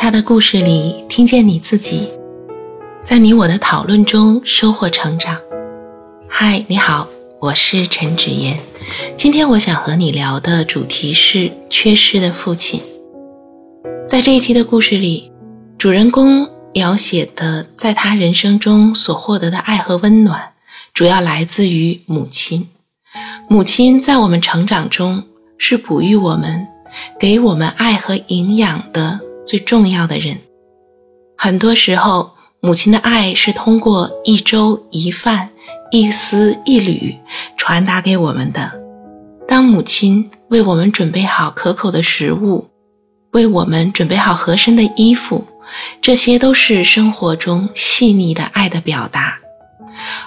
他的故事里听见你自己，在你我的讨论中收获成长。嗨，你好，我是陈芷妍。今天我想和你聊的主题是缺失的父亲。在这一期的故事里，主人公描写的在他人生中所获得的爱和温暖，主要来自于母亲。母亲在我们成长中是哺育我们、给我们爱和营养的最重要的人。很多时候，母亲的爱是通过一粥一饭、一丝一缕传达给我们的。当母亲为我们准备好可口的食物，为我们准备好合身的衣服，这些都是生活中细腻的爱的表达。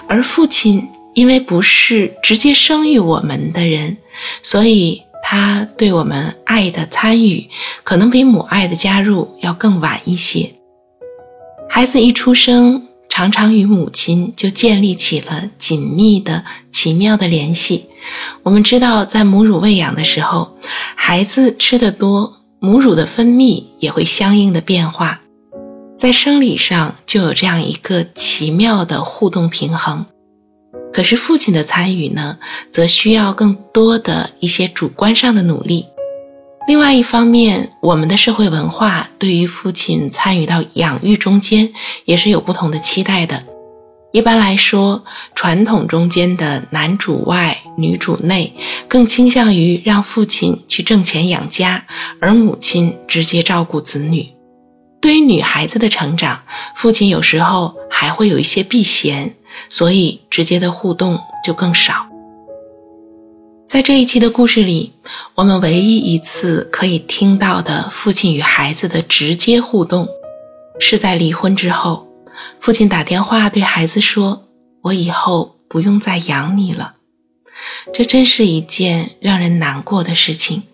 而父亲因为不是直接生育我们的人，所以他对我们爱的参与可能比母爱的加入要更晚一些。孩子一出生，常常与母亲就建立起了紧密的、奇妙的联系。我们知道，在母乳喂养的时候，孩子吃得多。母乳的分泌也会相应的变化，在生理上就有这样一个奇妙的互动平衡。可是父亲的参与呢，则需要更多的一些主观上的努力。另外一方面，我们的社会文化对于父亲参与到养育中间也是有不同的期待的。一般来说，传统中间的男主外女主内，更倾向于让父亲去挣钱养家，而母亲直接照顾子女。对于女孩子的成长，父亲有时候还会有一些避嫌，所以直接的互动就更少。在这一期的故事里，我们唯一一次可以听到的父亲与孩子的直接互动，是在离婚之后。父亲打电话对孩子说：“我以后不用再养你了。”这真是一件让人难过的事情。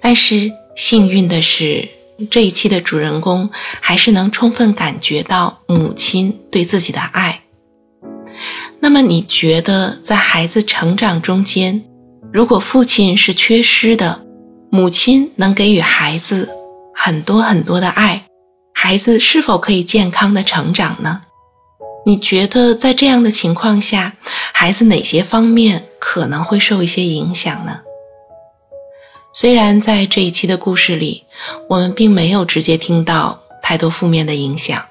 但是幸运的是，这一期的主人公还是能充分感觉到母亲对自己的爱。那，你觉得在孩子成长中间，如果父亲是缺失的，母亲能给予孩子很多很多的爱？孩子是否可以健康的成长呢？你觉得在这样的情况下，孩子哪些方面可能会受一些影响呢？虽然在这一期的故事里，我们并没有直接听到太多负面的影响，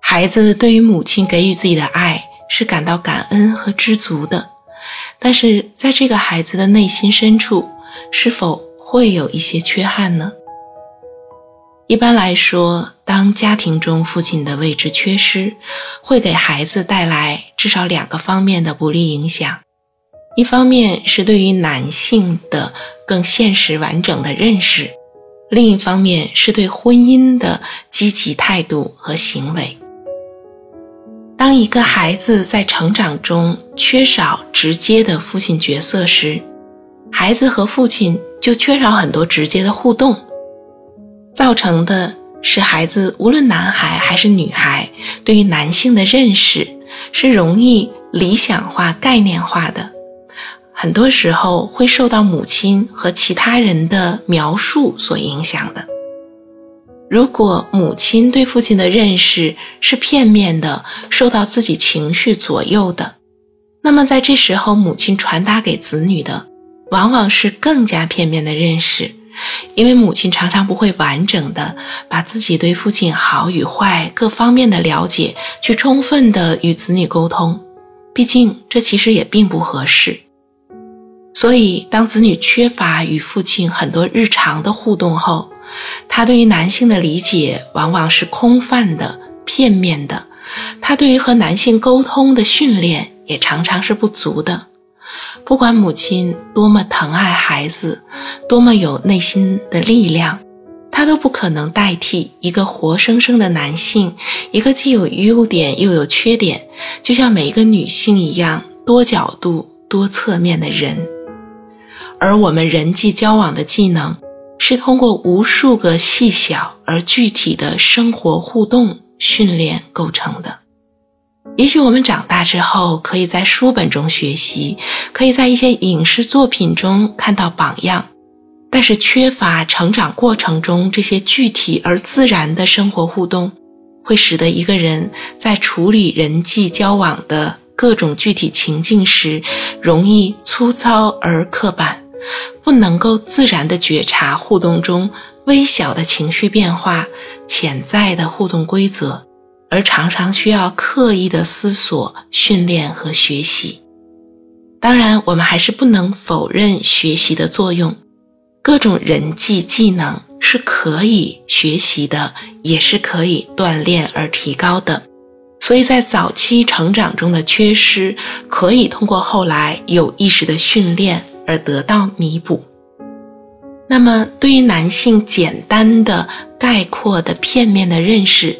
孩子对于母亲给予自己的爱是感到感恩和知足的，但是在这个孩子的内心深处，是否会有一些缺憾呢？一般来说，当家庭中父亲的位置缺失，会给孩子带来至少两个方面的不利影响。一方面是对于男性的更现实完整的认识，另一方面是对婚姻的积极态度和行为。当一个孩子在成长中缺少直接的父亲角色时，孩子和父亲就缺少很多直接的互动。造成的是孩子无论男孩还是女孩，对于男性的认识是容易理想化、概念化的，很多时候会受到母亲和其他人的描述所影响的。如果母亲对父亲的认识是片面的，受到自己情绪左右的，那么在这时候，母亲传达给子女的往往是更加片面的认识。因为母亲常常不会完整的把自己对父亲好与坏各方面的了解去充分的与子女沟通，毕竟这其实也并不合适。所以，当子女缺乏与父亲很多日常的互动后，他对于男性的理解往往是空泛的、片面的，他对于和男性沟通的训练也常常是不足的。不管母亲多么疼爱孩子，多么有内心的力量，她都不可能代替一个活生生的男性，一个既有优点又有缺点，就像每一个女性一样多角度、多侧面的人。而我们人际交往的技能，是通过无数个细小而具体的生活互动训练构成的。也许我们长大之后，可以在书本中学习，可以在一些影视作品中看到榜样，但是缺乏成长过程中这些具体而自然的生活互动，会使得一个人在处理人际交往的各种具体情境时，容易粗糙而刻板，不能够自然地觉察互动中微小的情绪变化、潜在的互动规则，而常常需要刻意的思索、训练和学习。当然，我们还是不能否认学习的作用。各种人际技能是可以学习的，也是可以锻炼而提高的。所以在早期成长中的缺失，可以通过后来有意识的训练而得到弥补。那么，对于男性简单的、概括的、片面的认识，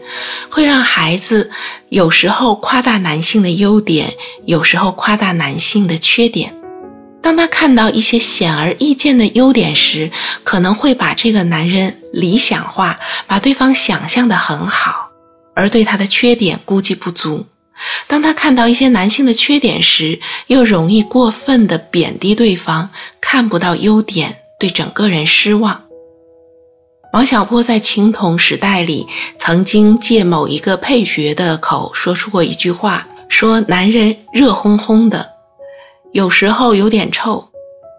会让孩子有时候夸大男性的优点，有时候夸大男性的缺点。当他看到一些显而易见的优点时，可能会把这个男人理想化，把对方想象的很好，而对他的缺点估计不足。当他看到一些男性的缺点时，又容易过分的贬低对方，看不到优点，对整个人失望。王小波在青铜时代里曾经借某一个配角的口说出过一句话，说男人热烘烘的。有时候有点臭，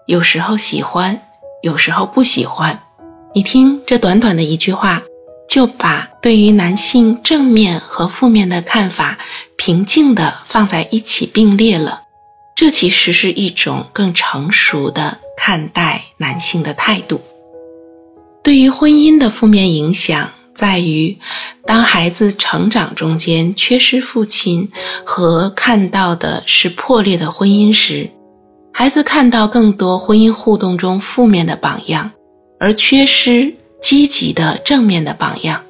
有时候喜欢，有时候不喜欢。你听这短短的一句话，就把对于男性正面和负面的看法平静地放在一起并列了。这其实是一种更成熟的看待男性的态度。对于婚姻的负面影响。在于，当孩子成长中间缺失父亲和看到的是破裂的婚姻时，孩子看到更多婚姻互动中负面的榜样，而缺失积极的正面的榜样，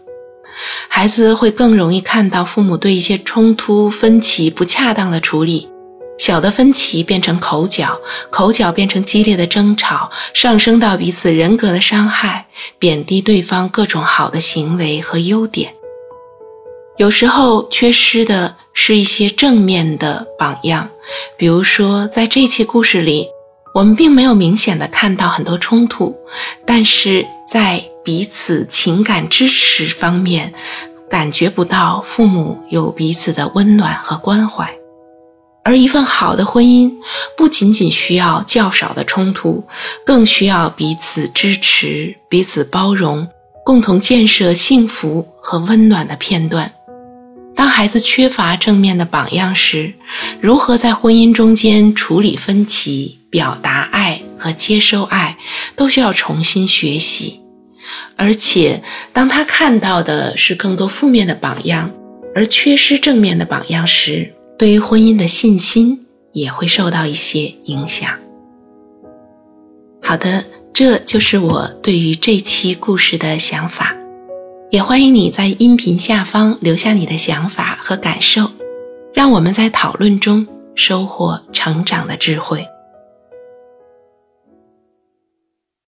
孩子会更容易看到父母对一些冲突分歧不恰当的处理。小的分歧变成口角，口角变成激烈的争吵，上升到彼此人格的伤害，贬低对方各种好的行为和优点。有时候缺失的是一些正面的榜样，比如说在这期故事里，我们并没有明显的看到很多冲突，但是在彼此情感支持方面，感觉不到父母有彼此的温暖和关怀。而一份好的婚姻，不仅仅需要较少的冲突，更需要彼此支持、彼此包容，共同建设幸福和温暖的片段。当孩子缺乏正面的榜样时，如何在婚姻中间处理分歧、表达爱和接受爱，都需要重新学习。而且，当他看到的是更多负面的榜样，而缺失正面的榜样时，对于婚姻的信心也会受到一些影响。好的，这就是我对于这期故事的想法，也欢迎你在音频下方留下你的想法和感受，让我们在讨论中收获成长的智慧。